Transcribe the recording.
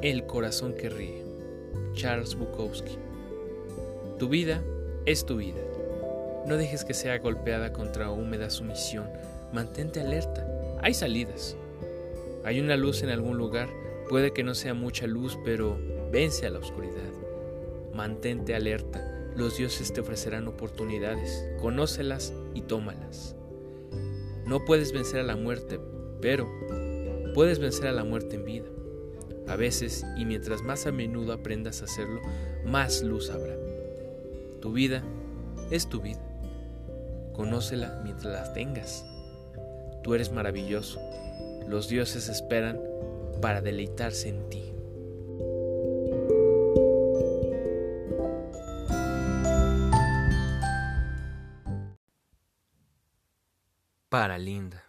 El corazón que ríe. Charles Bukowski. Tu vida es tu vida. No dejes que sea golpeada contra húmeda sumisión. Mantente alerta. Hay salidas. Hay una luz en algún lugar. Puede que no sea mucha luz, pero vence a la oscuridad. Mantente alerta. Los dioses te ofrecerán oportunidades. Conócelas y tómalas. No puedes vencer a la muerte, pero puedes vencer a la muerte en vida. A veces, y mientras más a menudo aprendas a hacerlo, más luz habrá. Tu vida es tu vida. Conócela mientras la tengas. Tú eres maravilloso. Los dioses esperan para deleitarse en ti. Para Linda.